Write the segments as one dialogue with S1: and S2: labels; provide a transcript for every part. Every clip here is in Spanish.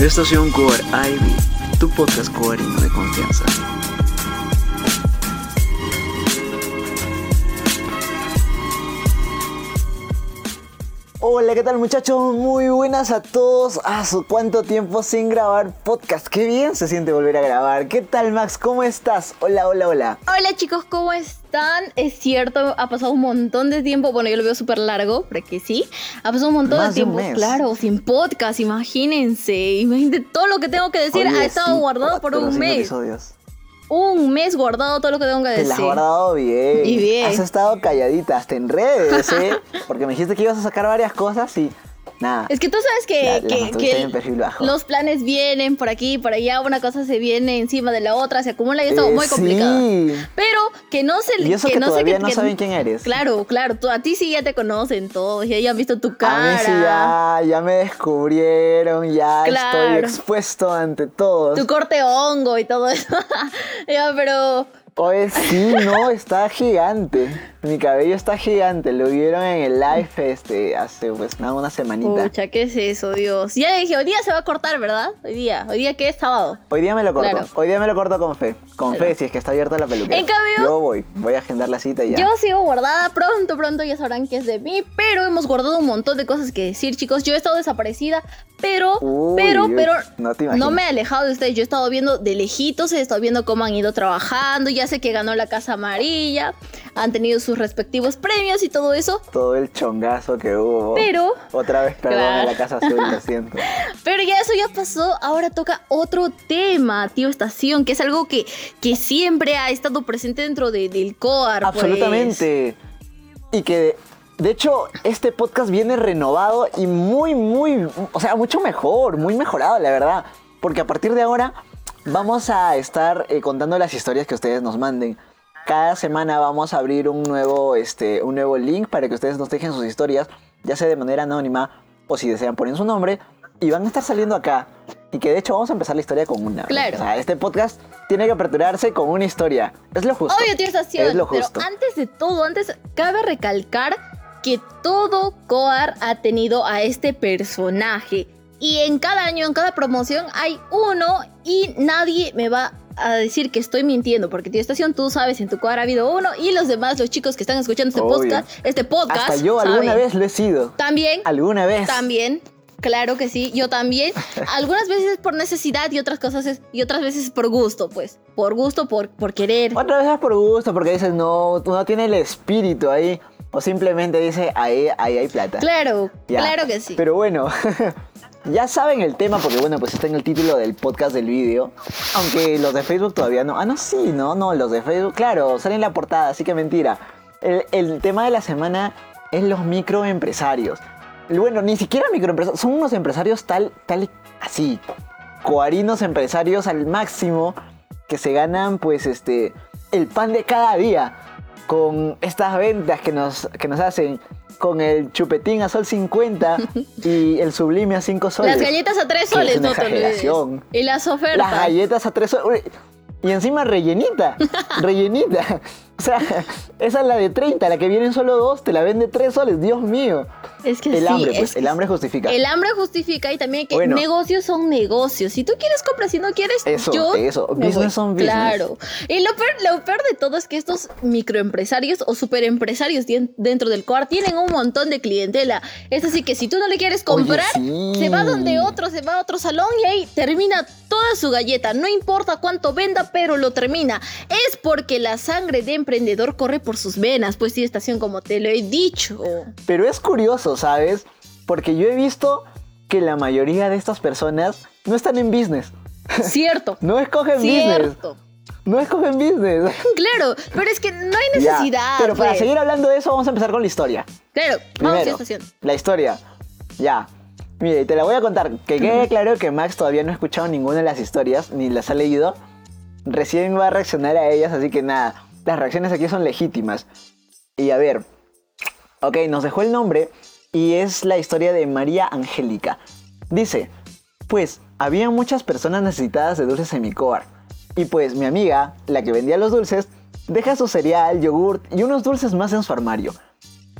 S1: Estación Core Ivy, tu podcast coreano de confianza. Hola, ¿qué tal muchachos? Muy buenas a todos. ¿A su cuánto tiempo sin grabar podcast? Qué bien se siente volver a grabar. ¿Qué tal Max? ¿Cómo estás? Hola, hola, hola.
S2: Hola chicos, ¿cómo están? Es cierto, ha pasado un montón de tiempo. Bueno, yo lo veo súper largo, porque sí. Ha pasado un montón
S1: Más
S2: de
S1: de un
S2: tiempo,
S1: mes.
S2: claro, sin podcast, imagínense. Imagínate todo lo que tengo que decir.
S1: Oye,
S2: ha estado
S1: sí,
S2: guardado por un mes.
S1: episodios.
S2: Un mes guardado todo lo que tengo que
S1: Te
S2: decir.
S1: la has guardado bien.
S2: Y bien.
S1: Has estado calladita hasta en redes, ¿eh? Porque me dijiste que ibas a sacar varias cosas y nada.
S2: Es que tú sabes que,
S1: La- bajo.
S2: los planes vienen por aquí, por allá, una cosa se viene encima de la otra, se acumula y es
S1: Eh,
S2: muy complicado. Pero que no se
S1: Y eso que,
S2: no
S1: todavía no saben quién eres.
S2: Claro, claro, tú- a ti sí ya te conocen todos, ya, ya han visto tu
S1: A
S2: cara.
S1: mí sí ya, ya me descubrieron, ya
S2: Claro.
S1: estoy expuesto ante todos.
S2: Tu corte hongo y todo eso. ya, pero.
S1: Oye, sí, no, está gigante. Mi cabello está gigante. Lo vieron en el live este hace pues nada, una semanita.
S2: Pucha, ¿qué es eso, Dios? Ya dije, hoy día se va a cortar, ¿verdad? Hoy día. Hoy día, ¿qué es sábado?
S1: Hoy día me lo corto.
S2: Claro.
S1: Hoy día me lo corto con fe. Con
S2: Claro.
S1: fe, si es que está abierta la peluquera.
S2: En cambio-
S1: Yo voy, voy a agendar la cita y ya.
S2: Yo sigo guardada, pronto, pronto ya sabrán que es de mí, pero hemos guardado un montón de cosas que decir, chicos. Yo he estado desaparecida, pero,
S1: Uy,
S2: pero, pero,
S1: no te imaginas.
S2: me he alejado de ustedes. Yo he estado viendo de lejitos, he estado viendo cómo han ido trabajando. Ya que ganó la Casa Amarilla, han tenido sus respectivos premios y todo eso,
S1: Todo el chongazo que hubo.
S2: pero
S1: Otra vez perdón
S2: Claro.
S1: la casa azul, lo siento.
S2: Pero ya eso ya pasó, ahora toca otro tema, tío Estación, que es algo que, que siempre ha estado presente dentro de- del COAR. pues.
S1: Absolutamente. Y que, de hecho, este podcast viene renovado y muy, muy, o sea, mucho mejor, muy mejorado, la verdad. Porque a partir de ahora vamos a estar eh, contando las historias que ustedes nos manden. Cada semana vamos a abrir un nuevo, este, un nuevo link para que ustedes nos dejen sus historias, ya sea de manera anónima o si desean poner su nombre. Y van a estar saliendo acá. Y que de hecho vamos a empezar la historia con una.
S2: Claro.
S1: O sea, este podcast tiene que aperturarse con una historia. Es lo justo.
S2: Obvio, tío Estación,
S1: Es lo
S2: pero
S1: justo.
S2: antes de todo, antes cabe recalcar que todo COAR ha tenido a este personaje. Y en cada año, en cada promoción, hay uno y nadie me va a decir que estoy mintiendo, porque tío Estación, tú sabes, en tu COAR ha habido uno y los demás, los chicos que están escuchando este
S1: Obvio.
S2: podcast, este podcast,
S1: Hasta yo alguna
S2: saben.
S1: vez lo he sido.
S2: También
S1: Alguna vez.
S2: También, claro que sí, yo también. Algunas veces por necesidad y otras cosas es, y otras veces por gusto, pues. Por gusto, por, por querer.
S1: Otra vez es por gusto, porque dices, no, tú no tienes el espíritu ahí. O simplemente dice, ahí, ahí hay plata.
S2: Claro,
S1: Ya.
S2: claro que sí.
S1: Pero bueno, ya saben el tema, porque bueno, pues está en el título del podcast del vídeo. Aunque los de Facebook todavía no. Ah, no, sí, no, no, los de Facebook, claro, salen en la portada, así que mentira. El, el tema de la semana es los microempresarios. Bueno, ni siquiera microempresarios, son unos empresarios tal, tal, así, coarinos empresarios al máximo que se ganan, pues, este, el pan de cada día con estas ventas que nos, que nos hacen con el chupetín a sol 50 y el sublime a 5 soles.
S2: Las galletas a tres
S1: Que
S2: soles,
S1: es una
S2: no te olvides. Y las ofertas.
S1: Las galletas a 3 soles. Y encima rellenita, rellenita. O sea, esa es la de 30, la que vienen solo dos, te la vende 3 soles, Dios mío.
S2: Es que
S1: El
S2: sí,
S1: hambre,
S2: es
S1: pues, el hambre justifica.
S2: El hambre justifica y también que
S1: Bueno.
S2: negocios son negocios. Si tú quieres comprar, si no quieres,
S1: Eso,
S2: yo
S1: eso. Business
S2: voy.
S1: son business.
S2: Claro. Y lo peor, lo peor de todo es que estos microempresarios o superempresarios dentro del COAR tienen un montón de clientela. Es así que si tú no le quieres
S1: Oye,
S2: comprar,
S1: sí.
S2: se va donde otro, se va a otro salón y ahí termina toda su galleta. No importa cuánto venda, pero lo termina. Es porque la sangre de emprendedor corre por sus venas, pues sí, estación, como te lo he dicho.
S1: Pero es curioso, ¿sabes? Porque yo he visto que la mayoría de estas personas no están en business.
S2: Cierto.
S1: No escogen business.
S2: Cierto.
S1: No escogen business.
S2: Claro, pero es que no hay
S1: Ya,
S2: necesidad.
S1: Pero para
S2: pues.
S1: seguir hablando de eso, vamos a empezar con la historia.
S2: Claro, vamos a
S1: Primero,
S2: estación.
S1: la historia. Ya. Mire, te la voy a contar. Que quede claro que Max todavía no ha escuchado ninguna de las historias, ni las ha leído. Recién va a reaccionar a ellas, así que nada. Las reacciones aquí son legítimas. Y a ver. Ok, nos dejó el nombre y es la historia de María Angélica. Dice, pues había muchas personas necesitadas de dulces en mi coar. Y pues mi amiga, la que vendía los dulces, deja su cereal, yogurt y unos dulces más en su armario.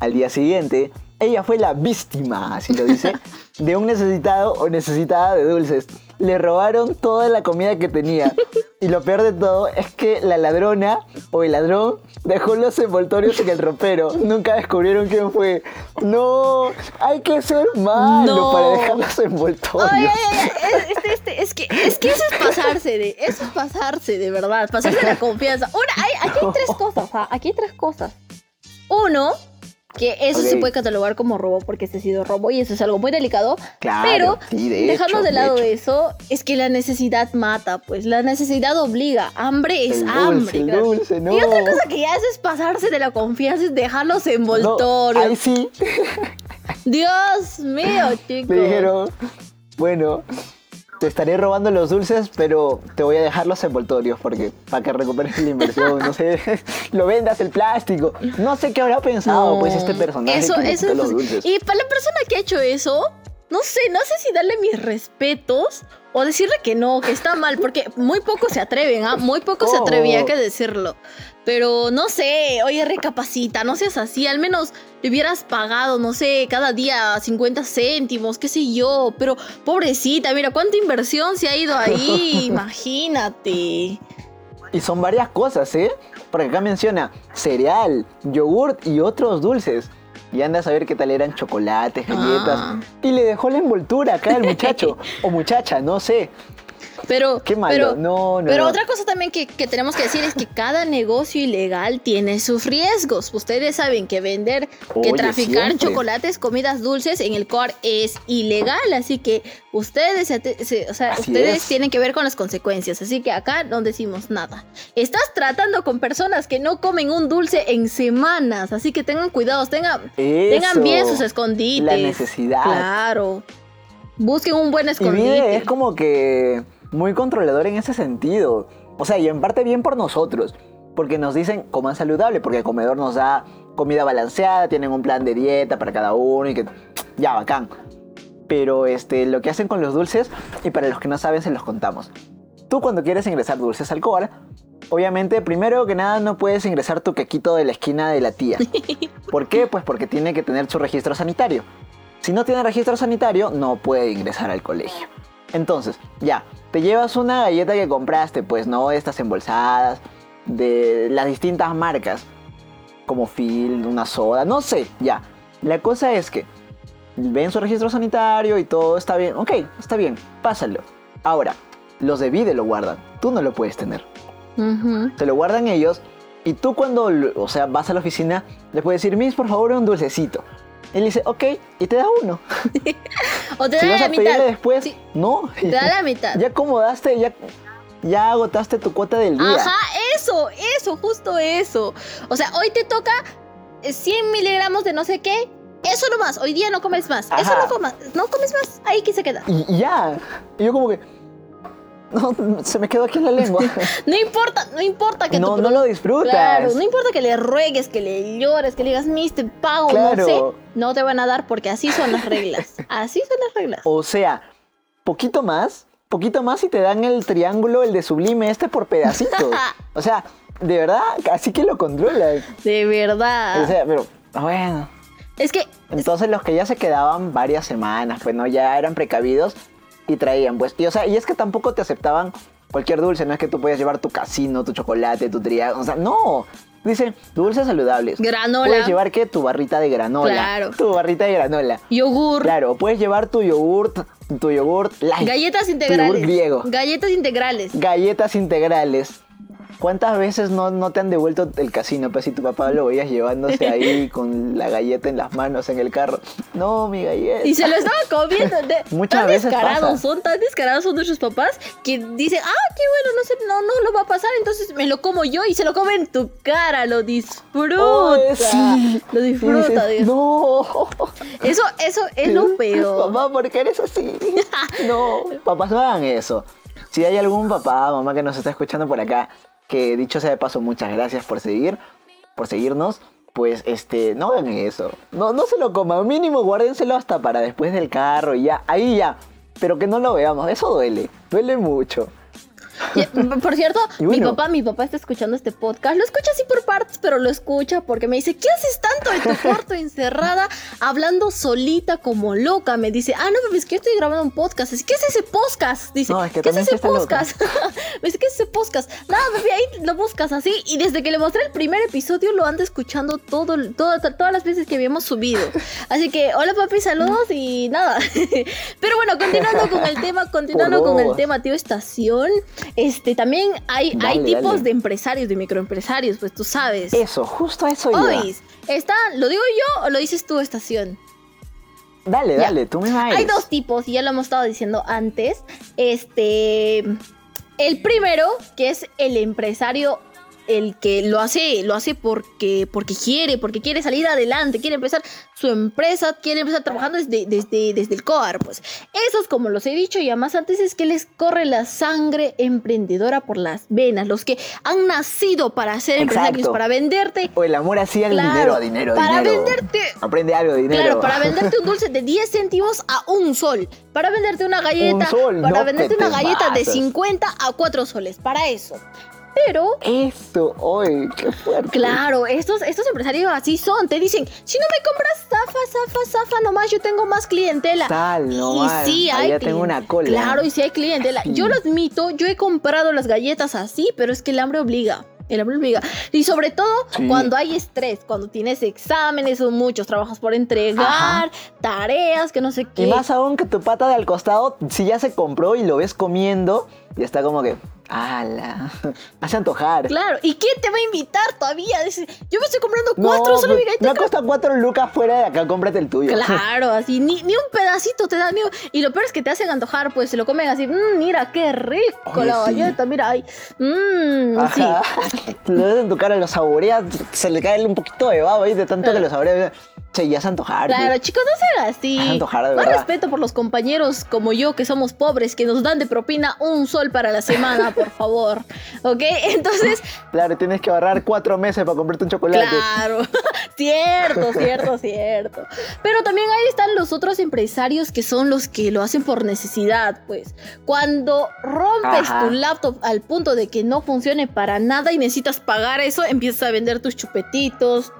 S1: Al día siguiente, ella fue la víctima, así lo dice, de un necesitado o necesitada de dulces. Le robaron toda la comida que tenía. Y lo peor de todo es que la ladrona o el ladrón dejó los envoltorios en el ropero. Nunca descubrieron quién fue. No, hay que ser malo
S2: No.
S1: para dejar los envoltorios.
S2: Ay, ay, ay, ay, este, este, es que, es que eso es pasarse de, eso es pasarse de verdad, pasarse la confianza. Una, hay, aquí hay tres cosas, ¿ah? aquí hay tres cosas. Uno, que eso se puede catalogar como robo porque este ha sido robo y eso es algo muy delicado.
S1: Claro,
S2: pero
S1: sí, de
S2: dejando
S1: hecho,
S2: de lado eso, es que la necesidad mata, pues la necesidad obliga. Hambre es
S1: El dulce,
S2: hambre.
S1: el
S2: claro.
S1: dulce, no.
S2: Y otra cosa que ya es, es pasarse de la confianza, es dejar los
S1: No,
S2: envoltorios.
S1: ahí sí,
S2: Dios mío, chicos.
S1: me dijeron, bueno, te estaré robando los dulces, pero te voy a dejar los envoltorios porque para que recuperes la inversión, no sé, lo vendas el plástico. No sé qué habrá pensado pues este personaje
S2: Eso,
S1: que
S2: eso es
S1: los dulces.
S2: Y para la persona que ha hecho eso, no sé, no sé si darle mis respetos o decirle que no, que está mal, porque muy pocos se atreven, ¿ah? Muy pocos se
S1: ¿Cómo?
S2: atrevían que decirlo. Pero no sé, oye, recapacita, no seas así, al menos le hubieras pagado, no sé, cada día 50 céntimos, qué sé yo, pero pobrecita, mira cuánta inversión se ha ido ahí, imagínate.
S1: Y son varias cosas, ¿eh? Porque acá menciona cereal, yogurt y otros dulces. Y anda a saber qué tal eran chocolates, galletas.
S2: Ah.
S1: Y le dejó la envoltura acá al muchacho. o muchacha, no sé.
S2: Pero,
S1: Qué malo.
S2: pero,
S1: no, no.
S2: Pero
S1: no.
S2: otra cosa también que, que tenemos que decir es que cada negocio ilegal tiene sus riesgos. Ustedes saben que vender, que traficar
S1: siempre.
S2: chocolates, comidas dulces en el core es ilegal. Así que ustedes, se ate- se- o sea,
S1: Así
S2: ustedes
S1: es.
S2: tienen que ver con las consecuencias. Así que acá no decimos nada. Estás tratando con personas que no comen un dulce en semanas. Así que tengan cuidado, tengan, tengan bien sus escondites.
S1: La necesidad.
S2: Claro. Busquen un buen
S1: Y
S2: escondite.
S1: Vide es como que muy controlador en ese sentido. O sea, y en parte bien por nosotros. Porque nos dicen coman saludable, porque el comedor nos da comida balanceada, tienen un plan de dieta para cada uno y que. Ya, bacán. Pero este, lo que hacen con los dulces, y para los que no saben, se los contamos. Tú cuando quieres ingresar dulces al obviamente, primero que nada, no puedes ingresar tu quequito de la esquina de la tía. ¿Por qué? Pues porque tiene que tener su registro sanitario. Si no tiene registro sanitario, no puede ingresar al colegio. Entonces, ya, te llevas una galleta que compraste, pues no estas embolsadas, de las distintas marcas, como Phil, una soda, no sé, ya. La cosa es que ven su registro sanitario y todo está bien, ok, está bien, pásalo. Ahora, los de Vide lo guardan, tú no lo puedes tener. Te lo guardan ellos y tú cuando, o sea, vas a la oficina, le puedes decir, Miss, por favor, un dulcecito. Él dice, ok, y te da uno.
S2: O te
S1: si
S2: da
S1: vas
S2: la
S1: a
S2: mitad.
S1: después,
S2: Sí,
S1: no.
S2: te da la mitad.
S1: Ya acomodaste, ya, ya agotaste tu cuota del día.
S2: Ajá, eso, eso, justo eso. O sea, hoy te toca eh, 100 miligramos de no sé qué. Eso nomás, hoy día no comes más. Eso no comas, no comes más. Ahí que se queda.
S1: Y ya. Y yo como que... No, se me quedó aquí en la lengua.
S2: No importa, no importa que
S1: no,
S2: tu
S1: no lo disfrutas.
S2: Claro, no importa que le ruegues, que le llores, que le digas, mis, te pago,
S1: Claro.
S2: no sé. No te van a dar porque así son las reglas. Así son las reglas.
S1: O sea, poquito más, poquito más y te dan el triángulo, el de sublime este por pedacitos. o sea, de verdad, así que lo controlan.
S2: De verdad.
S1: O sea, pero bueno.
S2: es que
S1: Entonces los que ya se quedaban varias semanas, pues no, ya eran precavidos y traían, pues. Y o sea, y es que tampoco te aceptaban cualquier dulce, no es que tú podías llevar tu casino, tu chocolate, tu triángulo, o sea, no. Dicen, dulces saludables.
S2: Granola.
S1: Puedes llevar qué? Tu barrita de granola.
S2: Claro.
S1: Tu barrita de granola.
S2: yogur,
S1: Claro, puedes llevar tu yogurt, tu yogurt light.
S2: galletas
S1: Tu
S2: integrales.
S1: yogur griego.
S2: Galletas integrales.
S1: Galletas integrales. ¿Cuántas veces no, no te han devuelto el casino? Pues si tu papá lo veías llevándose ahí con la galleta en las manos en el carro. No, mi galleta.
S2: Y se lo estaba comiendo. De,
S1: Muchas
S2: tan
S1: veces
S2: descarados
S1: pasa.
S2: son, tan descarados son nuestros papás que dicen, ah, qué bueno, no sé, no, no lo va a pasar, entonces me lo como yo y se lo come en tu cara, lo disfruta.
S1: Ay, sí.
S2: Lo disfruta,
S1: dices,
S2: Dios.
S1: No.
S2: Eso, eso es lo peor.
S1: Papá, ¿por qué eres así? No, papás, no hagan eso. Si hay algún papá, mamá que nos está escuchando por acá, que dicho sea de paso, muchas gracias por seguir, por seguirnos, pues este, no hagan eso. No, no se lo coman, mínimo guárdenselo hasta para después del carro y ya, ahí ya. Pero que no lo veamos, eso duele, duele mucho.
S2: Por cierto, mi papá, mi papá está escuchando este podcast. Lo escucha así por partes, pero lo escucha porque me dice, ¿qué haces tanto en tu cuarto encerrada hablando solita como loca? Me dice, ah, no, pero es que estoy grabando un podcast. ¿qué es ese podcast? Dice, ¿qué es ese podcast? me dice, ¿qué es ese podcast? Nada, bebé, ahí lo buscas así. Y desde que le mostré el primer episodio, lo anda escuchando todo, todo, todas las veces que habíamos subido. Así que, hola papi, saludos y nada. pero bueno, continuando con el tema, continuando con el tema, tío Estación. Este, también hay, hay tipos de empresarios, de microempresarios, pues tú sabes.
S1: Eso, justo eso
S2: Hoy está, ¿lo digo yo o lo dices tú, Estación?
S1: Dale, dale, tú me vas.
S2: Hay dos tipos, y ya lo hemos estado diciendo antes. Este. El primero, que es el empresario el que lo hace, lo hace porque, porque quiere, porque quiere salir adelante, quiere empezar su empresa, quiere empezar trabajando desde, desde, desde el COAR, pues. Esos, como los he dicho ya más antes, es que les corre la sangre emprendedora por las venas, los que han nacido para ser empresarios, para venderte.
S1: O el amor así al dinero, a dinero,
S2: Para venderte.
S1: Aprende algo de dinero. Claro,
S2: para venderte un dulce de 10 céntimos a un sol. Para venderte una galleta. para venderte una galleta de 50 a 4 soles. Para eso. Pero.
S1: Esto, hoy, qué fuerte.
S2: Claro, estos, estos empresarios así son. Te dicen, si no me compras zafa, zafa, zafa, nomás yo tengo más clientela.
S1: Tal, no. Y
S2: sí, hay.
S1: Ya tengo una cola.
S2: Claro, y sí hay clientela. Yo lo admito, yo he comprado las galletas así, pero es que el hambre obliga. El hambre obliga. Y sobre todo cuando hay estrés, cuando tienes exámenes o muchos trabajos por entregar, tareas, que no sé qué.
S1: Y más aún que tu pata de al costado, si ya se compró y lo ves comiendo, y está como que, ¡Hala! Hace antojar.
S2: Claro, ¿y quién te va a invitar todavía? yo me estoy comprando cuatro solo mi
S1: Me cuesta cuatro lucas fuera de acá, cómprate el tuyo.
S2: Claro, así, ni, ni un pedacito te dan. Ni y lo peor es que te hacen antojar, pues se lo comen así, mmm, mira, qué rico la galleta, mira, ay, mmm, sí.
S1: Lo ves en tu cara, lo saboreas, se le cae un poquito de babo ahí de tanto que lo saboreas. Sí, ya se antojar.
S2: Claro, chicos, no sean así.
S1: Antojar, de
S2: Más respeto por los compañeros como yo, que somos pobres, que nos dan de propina un sol para la semana, por favor. ¿Ok? Entonces.
S1: Claro, tienes que ahorrar cuatro meses para comprarte un chocolate.
S2: Claro, cierto, cierto, cierto. Pero también ahí están los otros empresarios que son los que lo hacen por necesidad, pues. Cuando rompes tu laptop al punto de que no funcione para nada y necesitas pagar eso, empiezas a vender tus chupetitos,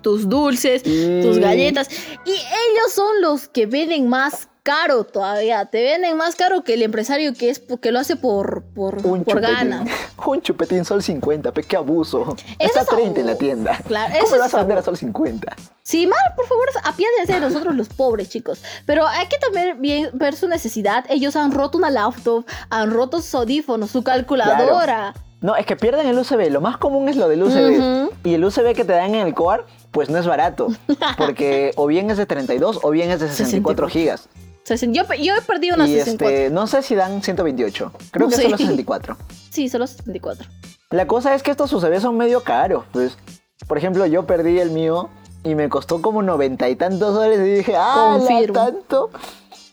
S2: tus dulces, tus galletas. Y ellos son los que venden más caro todavía. Te venden más caro que el empresario que es que lo hace por, por, por ganas.
S1: Un chupetín sol 50, pe, qué abuso. Está 30 en la tienda.
S2: Claro,
S1: ¿Cómo lo vas a vender a sol 50?
S2: Sí, mal, por favor, apiádense de nosotros los pobres, chicos. Pero hay que también ver su necesidad. Ellos han roto una laptop, han roto su audífono, su calculadora.
S1: No, es que pierden el USB. Lo más común es lo del USB. Y el USB que te dan en el core, pues no es barato. Porque o bien es de 32 o bien es de 64 gigas.
S2: Yo, yo he perdido unas y Este,
S1: no sé si dan 128. Creo que son los 64.
S2: Sí, son los 64.
S1: La cosa es que estos USB son medio caros. Pues, por ejemplo, yo perdí el mío y me costó como noventa y tantos dólares y dije, ah, tanto.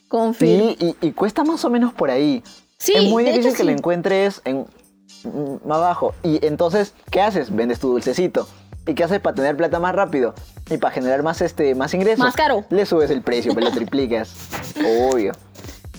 S2: Confirmo.
S1: Y, y, cuesta más o menos por ahí. Sí, es muy difícil que lo encuentres en más abajo. Y entonces, ¿qué haces? Vendes tu dulcecito. ¿Y qué haces para tener plata más rápido? Y para generar más, este, más ingresos.
S2: Más caro.
S1: Le subes el precio, pero lo triplicas. Obvio.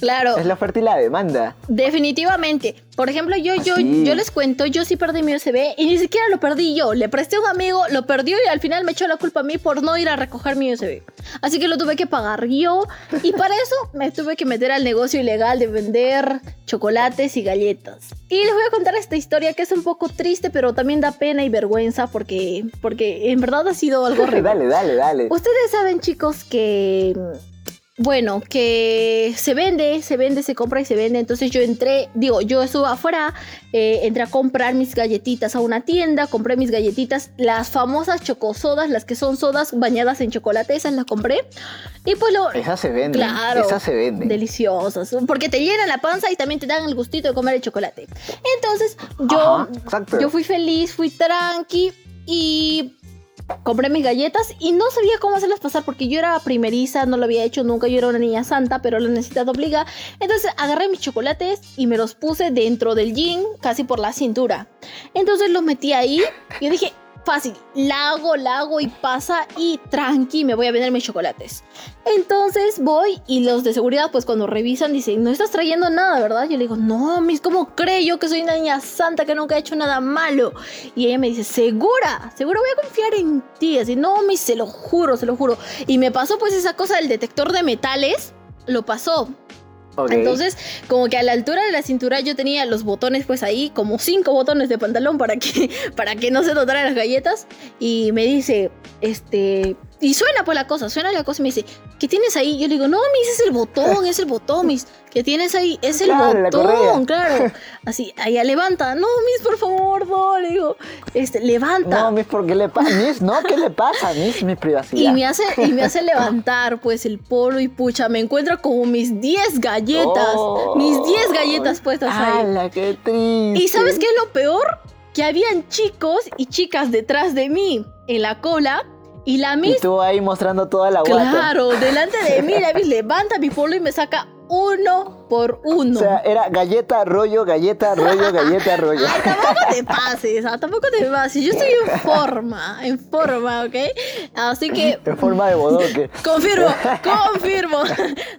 S2: Claro.
S1: Es la oferta y la demanda.
S2: Definitivamente. Por ejemplo, yo, yo, yo les cuento, yo sí perdí mi USB y ni siquiera lo perdí yo. Le presté a un amigo, lo perdió y al final me echó la culpa a mí por no ir a recoger mi USB. Así que lo tuve que pagar yo. Y para eso me tuve que meter al negocio ilegal de vender chocolates y galletas. Y les voy a contar esta historia que es un poco triste, pero también da pena y vergüenza porque, porque en verdad ha sido algo
S1: dale, dale, dale.
S2: Ustedes saben, chicos, que bueno, que se vende, se vende, se compra y se vende. Entonces yo entré, digo, yo estuve afuera, eh, entré a comprar mis galletitas a una tienda, compré mis galletitas, las famosas chocosodas, las que son sodas bañadas en chocolate, esas las compré. Y pues lo...
S1: Esas se venden. Claro. Esas se venden.
S2: Deliciosas. Porque te llenan la panza y también te dan el gustito de comer el chocolate. Entonces yo, yo fui feliz, fui tranqui y compré mis galletas y no sabía cómo hacerlas pasar porque yo era primeriza, no lo había hecho nunca, yo era una niña santa, pero la necesidad obliga. Entonces agarré mis chocolates y me los puse dentro del jean, casi por la cintura. Entonces los metí ahí y dije, fácil, la hago, la hago y pasa y tranqui, me voy a vender mis chocolates. Entonces voy y los de seguridad, pues cuando revisan, dicen, no estás trayendo nada, ¿verdad? Yo le digo, no, mis, ¿cómo creo yo que soy una niña santa que nunca ha hecho nada malo? Y ella me dice, ¿segura? ¿Segura voy a confiar en ti? Así, no, mis, se lo juro, se lo juro. Y me pasó pues esa cosa del detector de metales, lo pasó. Entonces, como que a la altura de la cintura yo tenía los botones pues ahí, como cinco botones de pantalón para que, para que no se notaran las galletas. Y me dice, este... Y suena pues la cosa, suena la cosa y me dice, ¿qué tienes ahí? Yo le digo, no, mis, es el botón, es el botón, mis. ¿Qué tienes ahí? Es el
S1: Claro,
S2: botón, claro. Así, allá levanta. No, mis, por favor, no, le digo, este, levanta.
S1: No, Miss, ¿por qué le pasa? Miss, no, ¿qué le pasa? Miss, mi privacidad.
S2: Y me, hace, y me hace levantar pues el polo y pucha, me encuentro como mis 10 galletas,
S1: Oh.
S2: mis 10 galletas puestas ahí.
S1: ¡Hala, qué triste!
S2: ¿Y sabes qué es lo peor? Que habían chicos y chicas detrás de mí en la cola y la
S1: Y
S2: Miss,
S1: tú ahí mostrando toda la guata.
S2: claro, delante de mí, la Miss levanta mi polo y me saca uno por uno.
S1: O sea, era galleta, rollo, galleta, rollo, galleta, rollo.
S2: Ay, tampoco te pases, ah, tampoco te pases. Yo estoy en forma, en forma, ¿ok? Así que
S1: En forma de bodoque.
S2: Confirmo, confirmo.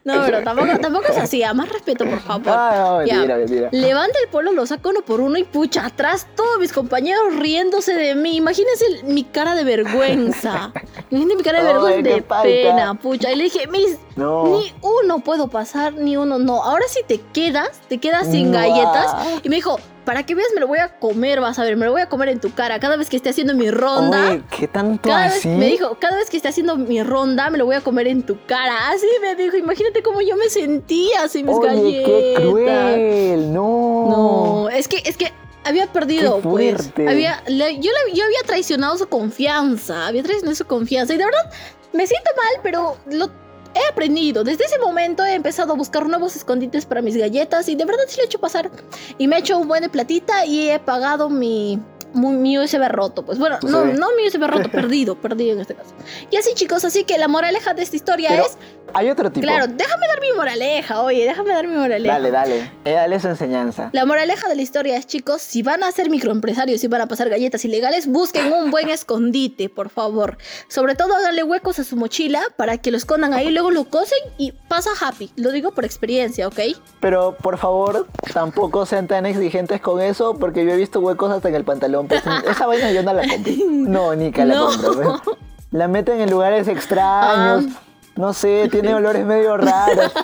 S2: No, pero tampoco, tampoco es así. A más respeto, por favor.
S1: Ah, no,
S2: Ya.
S1: mentira.
S2: Levanta el polo, lo saca uno por uno y pucha, atrás todos mis compañeros riéndose de mí. Imagínense mi cara de vergüenza. Imagínense mi cara de
S1: Ay,
S2: vergüenza
S1: qué
S2: de
S1: falta.
S2: pena, pucha. Y le dije, mis,
S1: No.
S2: ni uno puedo pasar, ni uno no. Ahora sí te quedas, te quedas sin galletas. Y me dijo, para que veas, me lo voy a comer, vas a ver, me lo voy a comer en tu cara cada vez que esté haciendo mi ronda.
S1: Oye, ¿qué tanto
S2: Cada vez, me dijo, cada vez que esté haciendo mi ronda, me lo voy a comer en tu cara. Así me dijo, imagínate cómo yo me sentía sin mis
S1: Oye,
S2: galletas.
S1: qué cruel. No.
S2: No, es que, es que había perdido, pues. Había, le- yo, le- yo había traicionado su confianza. Había traicionado su confianza. Y de verdad, me siento mal, pero lo he aprendido. Desde ese momento he empezado a buscar nuevos escondites para mis galletas. Y de verdad sí lo he hecho pasar. Y me he hecho un buen de platita y he pagado mi. Mi, USB roto, pues bueno, no,
S1: Sí.
S2: no mi USB roto, perdido, perdido en este caso. Y así chicos, así que la moraleja de esta historia
S1: Pero
S2: es,
S1: hay otro tipo.
S2: claro, déjame dar mi moraleja, oye, déjame dar mi moraleja.
S1: Dale, dale. Eh, dale su enseñanza.
S2: La moraleja de la historia es, chicos, si van a ser microempresarios y van a pasar galletas ilegales, busquen un buen escondite, por favor. Sobre todo háganle huecos a su mochila para que lo escondan ahí, luego lo cosen y pasa happy. Lo digo por experiencia, ¿ok?
S1: Pero por favor, tampoco sean tan exigentes con eso, porque yo he visto huecos hasta en el pantalón. pues, esa vaina yo no la compro. No, Nica la
S2: No.
S1: compro. pues. La meten en lugares extraños.
S2: Ah.
S1: No sé, tiene olores medio raros.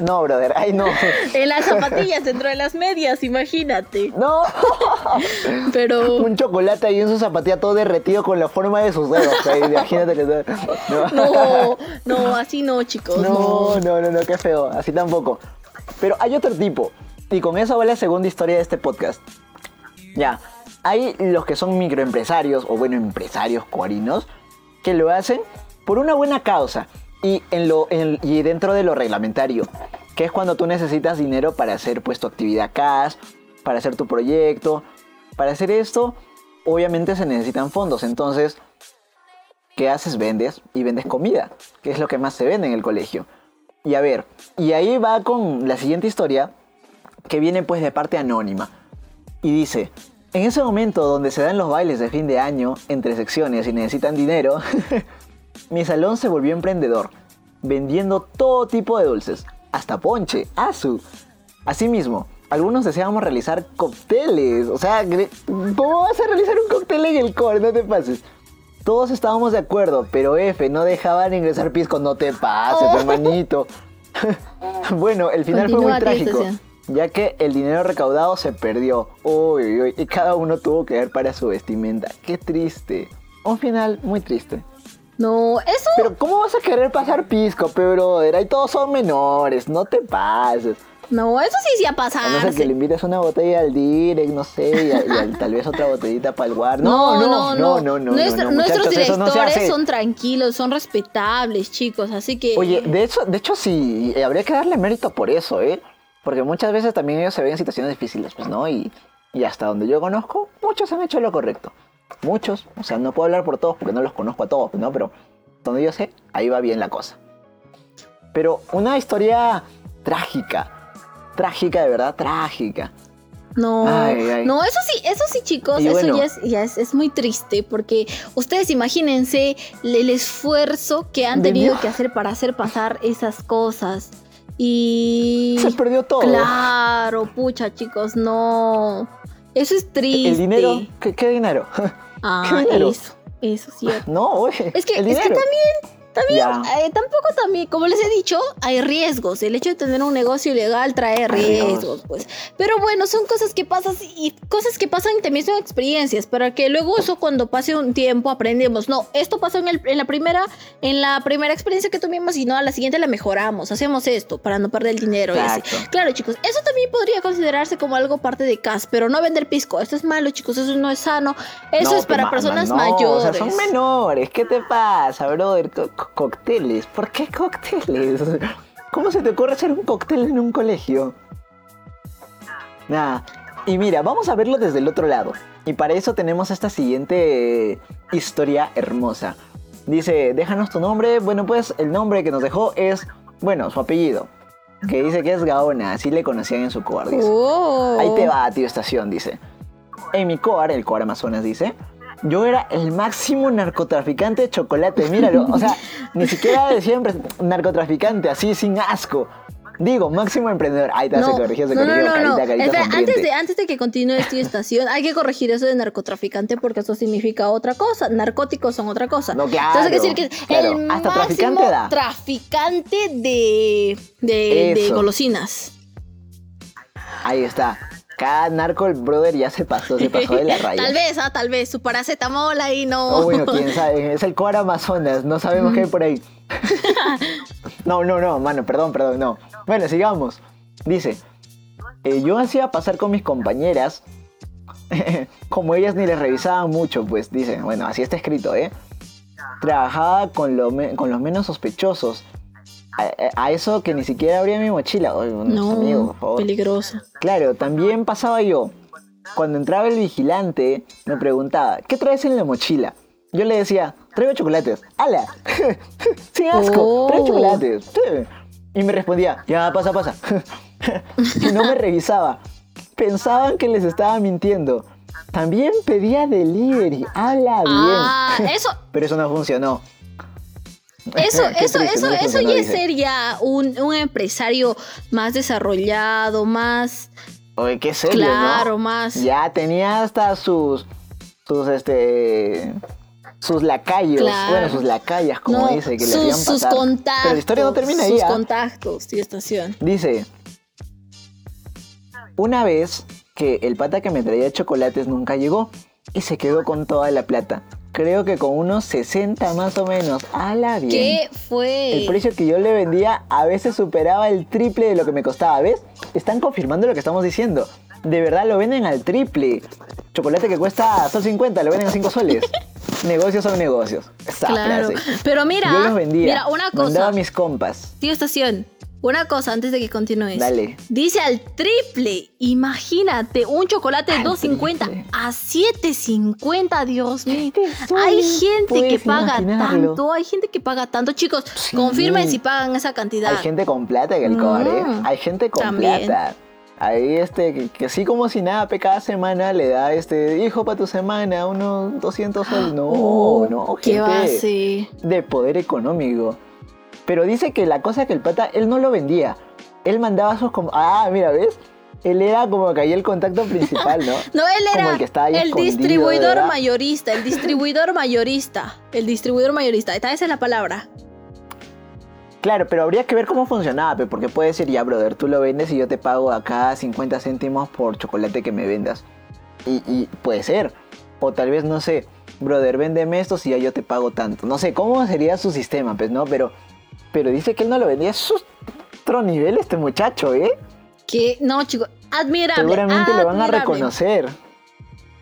S1: No, brother, ay no.
S2: En las zapatillas, dentro de las medias, imagínate.
S1: No,
S2: Pero...
S1: un chocolate ahí en su zapatilla todo derretido con la forma de sus dedos. ahí, imagínate que no.
S2: No, no, así no, chicos.
S1: No,
S2: No.
S1: no, no, no, qué feo, así tampoco. Pero hay otro tipo, y con eso va la segunda historia de este podcast. Ya, hay los que son microempresarios, o bueno, empresarios cuarinos, que lo hacen por una buena causa y, dentro de lo reglamentario, que es cuando tú necesitas dinero para hacer pues tu actividad cash, para hacer tu proyecto. Para hacer esto, obviamente se necesitan fondos, entonces ¿qué haces? Vendes y vendes comida, que es lo que más se vende en el colegio. Y a ver, y ahí va con la siguiente historia, que viene pues de parte anónima. Y dice, en ese momento donde se dan los bailes de fin de año entre secciones y necesitan dinero, mi salón se volvió emprendedor, vendiendo todo tipo de dulces, hasta ponche, azu. Asimismo, algunos deseábamos realizar cócteles, o sea, ¿cómo vas a realizar un cóctel en el core? No te pases. Todos estábamos de acuerdo, pero F, no dejaban ingresar pisco, no te pases,
S2: Oh.
S1: hermanito. bueno, el final fue muy trágico, ya que el dinero recaudado se perdió. Uy, uy, y cada uno tuvo que dar para su vestimenta. Qué triste. Un final muy triste.
S2: No, eso...
S1: Pero ¿cómo vas a querer pasar pisco, pe, brother? Ahí todos son menores, no te pases.
S2: No, eso sí sí a
S1: A no ser que le invites una botella al direct, no sé, y, a- y a- tal vez otra botellita para el guard.
S2: No, no, no.
S1: no, no,
S2: Nuestro-
S1: no,
S2: nuestros directores son tranquilos, son respetables, chicos, así que...
S1: Oye, de hecho, de hecho sí, habría que darle mérito por eso, ¿eh? Porque muchas veces también ellos se ven en situaciones difíciles, pues, ¿no? Y, y hasta donde yo conozco, muchos han hecho lo correcto. Muchos, o sea, no puedo hablar por todos porque no los conozco a todos, ¿no? Pero donde yo sé, ahí va bien la cosa. Pero una historia trágica, trágica de verdad, trágica.
S2: No,
S1: Ay, ay.
S2: no, eso sí, eso sí, chicos,
S1: Y
S2: eso
S1: bueno.
S2: ya, es, ya es, es muy triste porque ustedes imagínense el, el esfuerzo que han tenido que hacer para hacer pasar esas cosas. Y
S1: Se perdió todo.
S2: claro, pucha, chicos, no. Eso es triste.
S1: El dinero. ¿Qué, qué dinero?
S2: Ah,
S1: ¿Qué dinero?
S2: eso, eso sí.
S1: no, oye.
S2: Es que, es que también, también, eh, tampoco también, como les he dicho, hay riesgos. El hecho de tener un negocio ilegal trae riesgos, pues. Pero bueno, son cosas que pasan y cosas que pasan y también son experiencias, para que luego eso cuando pase un tiempo aprendemos. No, esto pasó en, el- en la primera, en la primera experiencia que tuvimos y no a la siguiente la mejoramos. Hacemos esto para no perder el dinero. y así. Claro, chicos, eso también podría considerarse como algo parte de CAS, pero no vender pisco. Esto es malo, chicos, eso no es sano. Eso
S1: No,
S2: es para personas
S1: no,
S2: mayores.
S1: O sea, son menores. ¿Qué te pasa, brother? Cócteles. ¿Por qué cócteles? ¿Cómo se te ocurre hacer un cóctel en un colegio? Nada. Y mira, vamos a verlo desde el otro lado. Y para eso tenemos esta siguiente historia hermosa. Dice, déjanos tu nombre. Bueno, pues el nombre que nos dejó es, bueno, su apellido. Que dice que es Gaona, así le conocían en su coar, dice.
S2: Oh.
S1: Ahí te va, tío estación, dice. En mi coar, el coar Amazonas, dice. Yo era el máximo narcotraficante de chocolate. Míralo, o sea, ni siquiera decía narcotraficante, así sin asco. Digo, máximo emprendedor. Ahí está, se corrigió, se
S2: no, no,
S1: corrigió.
S2: no, no.
S1: carita, carita
S2: Espera, antes, de, antes de que continúe esta estación, hay que corregir eso de narcotraficante porque eso significa otra cosa. Narcóticos son otra cosa.
S1: No, claro,
S2: Entonces hay que decir que
S1: claro,
S2: el
S1: hasta
S2: máximo
S1: traficante da.
S2: traficante de, de, de golosinas.
S1: Ahí está. Cada narco, el brother ya se pasó, se pasó de la raya.
S2: Tal vez, ah, tal vez. Su paracetamol ahí no.
S1: O bueno, quién sabe, es el coar Amazonas, no sabemos qué hay por ahí. no, no, no, mano, perdón, perdón, no. Bueno, sigamos. Dice, eh, yo hacía pasar con mis compañeras, como ellas ni les revisaban mucho, pues dice, bueno, así está escrito, ¿eh? Trabajaba con, lo con los menos sospechosos. A, eso que ni siquiera abría mi mochila. Oye,
S2: No,
S1: amigo, por favor.
S2: peligroso.
S1: Claro, también pasaba yo. Cuando entraba el vigilante, me preguntaba, ¿qué traes en la mochila? Yo le decía, traigo chocolates. ¡Hala! Sin asco,
S2: Oh.
S1: traigo chocolates. Sí. Y me respondía, ya, pasa, pasa. y no me revisaba. Pensaban que les estaba mintiendo. También pedía delivery. ¡Hala bien!
S2: Ah, eso,
S1: Pero eso no funcionó.
S2: Eso, eso, eso,
S1: le
S2: eso ya es
S1: dice.
S2: ser ya un, un empresario más desarrollado, más
S1: Oye, qué serio, ¿no?
S2: claro, más.
S1: Ya tenía hasta sus. sus este. sus lacayos.
S2: Claro.
S1: Bueno, sus lacayas, como
S2: no,
S1: dice, que le
S2: sus,
S1: hacían
S2: sus contactos.
S1: Pero la historia no termina ahí.
S2: Sus
S1: ¿ah?
S2: contactos, tío, estación.
S1: Dice. Una vez que el pata que me traía chocolates nunca llegó y se quedó con toda la plata. Creo que con unos 60 más o menos. ¡Hala bien!
S2: ¿Qué fue?
S1: El precio que yo le vendía a veces superaba el triple de lo que me costaba. ¿Ves? Están confirmando lo que estamos diciendo. De verdad lo venden al triple. Chocolate que cuesta sol 50, lo venden a 5 soles. negocios son negocios. Esa
S2: Claro.
S1: frase.
S2: Pero mira,
S1: Yo los vendía.
S2: mira, una
S1: Mandaba
S2: cosa.
S1: a mis compas.
S2: Tío Estación, una cosa antes de que continúes.
S1: Dale.
S2: Dice al triple. Imagínate, un chocolate de
S1: Al
S2: 2.50
S1: triple.
S2: a 7.50, Dios mío. Hay gente que paga
S1: imaginarlo.
S2: tanto, hay gente que paga tanto. Chicos,
S1: Sí.
S2: confirmen si pagan esa cantidad.
S1: Hay gente con plata en el cobre. ¿eh?
S2: Mm.
S1: Hay gente con
S2: También.
S1: plata. Ahí este, que, que así como si nada, cada semana le da este, hijo para tu semana, unos 200 soles. No,
S2: Oh,
S1: no,
S2: ¿Qué va a
S1: gente. de poder económico. Pero dice que la cosa que el pata, él no lo vendía. Él mandaba sus... Ah, mira, ¿ves? Él era como que ahí el contacto principal, ¿no?
S2: No, él
S1: Como
S2: era
S1: el que está ahí
S2: el distribuidor
S1: ¿verdad?
S2: mayorista, el distribuidor mayorista, el distribuidor mayorista. Esta esa es la palabra.
S1: Claro, pero habría que ver cómo funcionaba, porque puede ser ya, brother, tú lo vendes y yo te pago acá 50 céntimos por chocolate que me vendas. Y, y puede ser. O tal vez, no sé, brother, véndeme estos y ya yo te pago tanto. No sé cómo sería su sistema, pues, ¿no? Pero, pero dice que él no lo vendía. Es otro nivel este muchacho, ¿eh?
S2: Que no, chicos, admirable.
S1: Seguramente lo van a
S2: admirable.
S1: reconocer.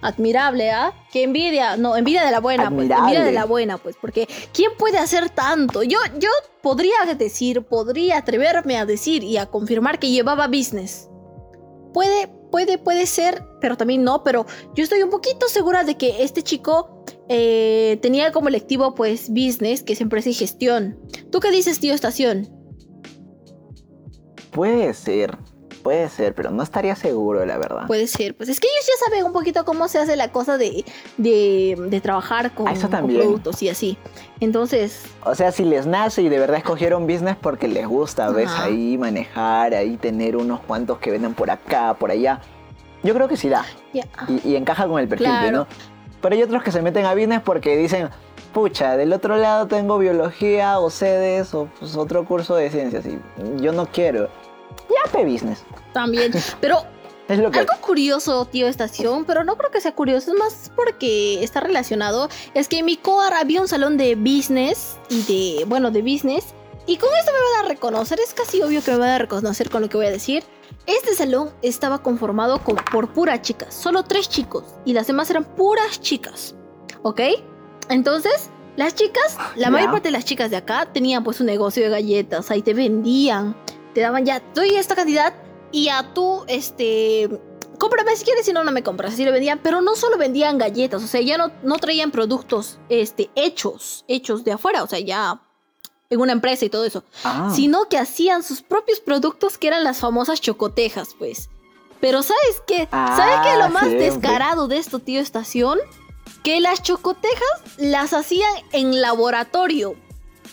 S2: Admirable, ¿ah? Qué envidia. No, envidia de la buena, pues.
S1: Admirable.
S2: Envidia de la buena, pues. Porque ¿quién puede hacer tanto? Yo, yo podría decir, podría atreverme a decir y a confirmar que llevaba business. Puede, puede, puede ser, pero también no. Pero yo estoy un poquito segura de que este chico eh, tenía como electivo, pues, business, que es empresa y gestión. ¿Tú qué dices, tío Estación?
S1: Puede ser. Puede ser, pero no estaría seguro, la verdad.
S2: Puede ser, pues es que ellos ya saben un poquito cómo se hace la cosa de, de, de trabajar con,
S1: Ah, eso
S2: con
S1: también.
S2: productos y así. Entonces,
S1: O sea, si les nace y de verdad escogieron business porque les gusta, ves,
S2: Ajá.
S1: ahí manejar, ahí tener unos cuantos que vendan por acá, por allá. Yo creo que sí da. Y, y encaja con el perfil,
S2: Claro.
S1: ¿no? Pero hay otros que se meten a business porque dicen, pucha, del otro lado tengo biología o sedes o pues, otro curso de ciencias y yo no quiero. Ya, pe business.
S2: También. Pero
S1: Es lo que...
S2: algo curioso, tío Estación, pero no creo que sea curioso, es más porque está relacionado. Es que en mi coar había un salón de business y de, bueno, de business. Y con esto me van a reconocer, es casi obvio que me van a reconocer con lo que voy a decir. Este salón estaba conformado con- por puras chicas, solo tres chicos, y las demás eran puras chicas, ¿ok? Entonces, las chicas, la
S1: Ya.
S2: mayor parte de las chicas de acá tenían pues un negocio de galletas, ahí te vendían, te daban ya, doy esta cantidad y a tú, este, cómprame si quieres, si no, no me compras, así le vendían, pero no solo vendían galletas, o sea, ya no, no traían productos, este, hechos, hechos de afuera, o sea, ya en una empresa y todo eso
S1: Ah,
S2: sino que hacían sus propios productos que eran las famosas chocotejas, pues. Pero ¿sabes qué? ¿Sabes qué es
S1: Ah,
S2: lo más
S1: siempre.
S2: descarado de esto, tío Estación? Que las chocotejas las hacían en laboratorio.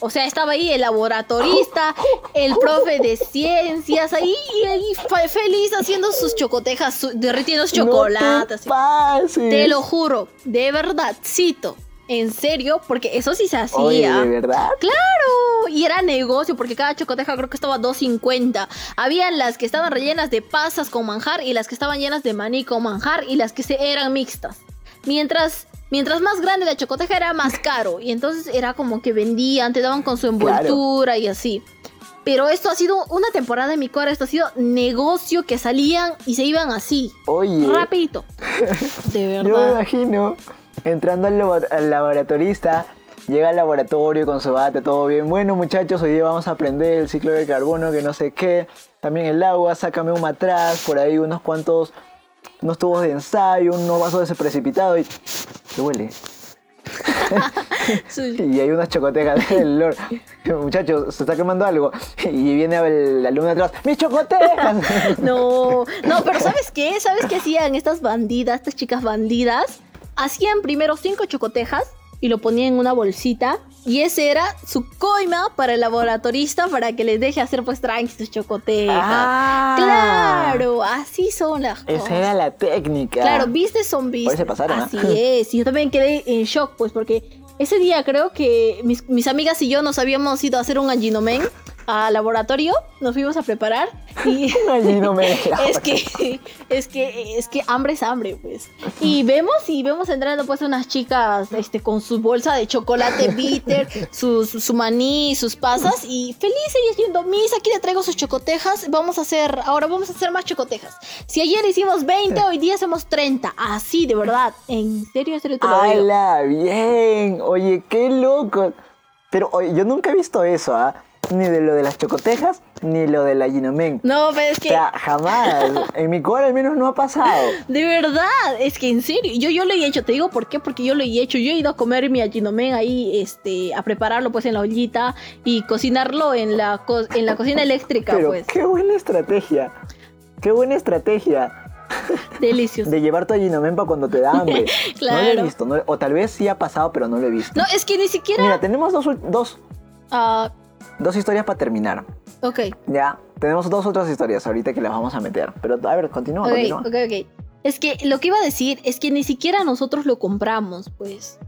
S2: O sea, estaba ahí el laboratorista, el profe de ciencias, ahí, y ahí fe- feliz haciendo sus chocotejas, su- derritiendo sus chocolates.
S1: No te pases.
S2: Te lo juro, de verdad, cito. En serio, porque eso sí se hacía.
S1: Oye, ¿de verdad?
S2: Claro, y era negocio porque cada chocoteja creo que estaba 2.50. Había las que estaban rellenas de pasas con manjar y las que estaban llenas de maní con manjar y las que se eran mixtas. Mientras mientras más grande la chocoteja era más caro y entonces era como que vendían, te daban con su envoltura y así. Pero esto ha sido una temporada en mi cora, esto ha sido negocio que salían y se iban así,
S1: Oye.
S2: rapidito. De
S1: Yo me
S2: verdad.
S1: imagino entrando al, labo- al laboratorista, llega al laboratorio con su bate, todo bien. Bueno, muchachos, hoy día vamos a aprender el ciclo de carbono, que no sé qué. También el agua, sácame un matraz, por ahí unos cuantos, unos tubos de ensayo, vasos de ese precipitado y. ¿Qué huele?
S2: Sí.
S1: Y hay unas chocotejas del Lord. Muchachos, se está quemando algo. Y viene el alumno atrás. ¡Mis chocotejas!
S2: No, no, pero ¿sabes qué? ¿Sabes qué hacían estas bandidas, estas chicas bandidas? Hacían primero cinco chocotejas y lo ponían en una bolsita. Y ese era su coima para el laboratorista para que les deje hacer pues tranqui sus chocotejas.
S1: Ah.
S2: Claro, así son las cosas.
S1: Esa era la técnica.
S2: Claro, son business.
S1: Por pasaron, ¿ah?
S2: Así es. Y yo también quedé en shock, pues, porque ese día creo que mis, mis amigas y yo nos habíamos ido a hacer un anginomen al laboratorio, nos fuimos a preparar y
S1: Allí no me
S2: es que es que es que hambre es hambre, pues. Y vemos y vemos entrando pues unas chicas este con su bolsa de chocolate bitter, su, su, su maní, sus pasas y felices ellas yendo, "Mis, aquí le traigo sus chocotejas, vamos a hacer, ahora vamos a hacer más chocotejas." Si ayer hicimos 20, hoy día hacemos 30. Así, de verdad. En serio, en serio te lo digo.
S1: ¡Hala! Bien. Oye, qué loco. Pero oye, yo nunca he visto eso, ¿ah? Ni de lo de las chocotejas, ni lo de la Ginomen.
S2: No, pero es
S1: O
S2: que
S1: sea, jamás. En mi cuadro al menos no ha pasado.
S2: De verdad, es que en serio, yo, yo lo he hecho, te digo por qué, porque yo lo he hecho, yo he ido a comer mi aginomen ahí, este, a prepararlo pues en la ollita y cocinarlo en la, co- en la cocina eléctrica,
S1: Pero
S2: pues,
S1: qué buena estrategia. Qué buena estrategia
S2: delicioso.
S1: de llevar tu Ginomen para cuando te da hambre. No lo he visto. no- o tal vez sí ha pasado, pero no lo he visto.
S2: No, es que ni siquiera...
S1: Mira, tenemos dos, dos,
S2: Ah,
S1: dos historias para terminar.
S2: ok,
S1: Ya, tenemos dos otras historias ahorita que las vamos a meter. Pero a ver, continúa,
S2: ok,
S1: continúa.
S2: ok, ok. Es que lo que iba a decir es que ni siquiera nosotros lo compramos, pues.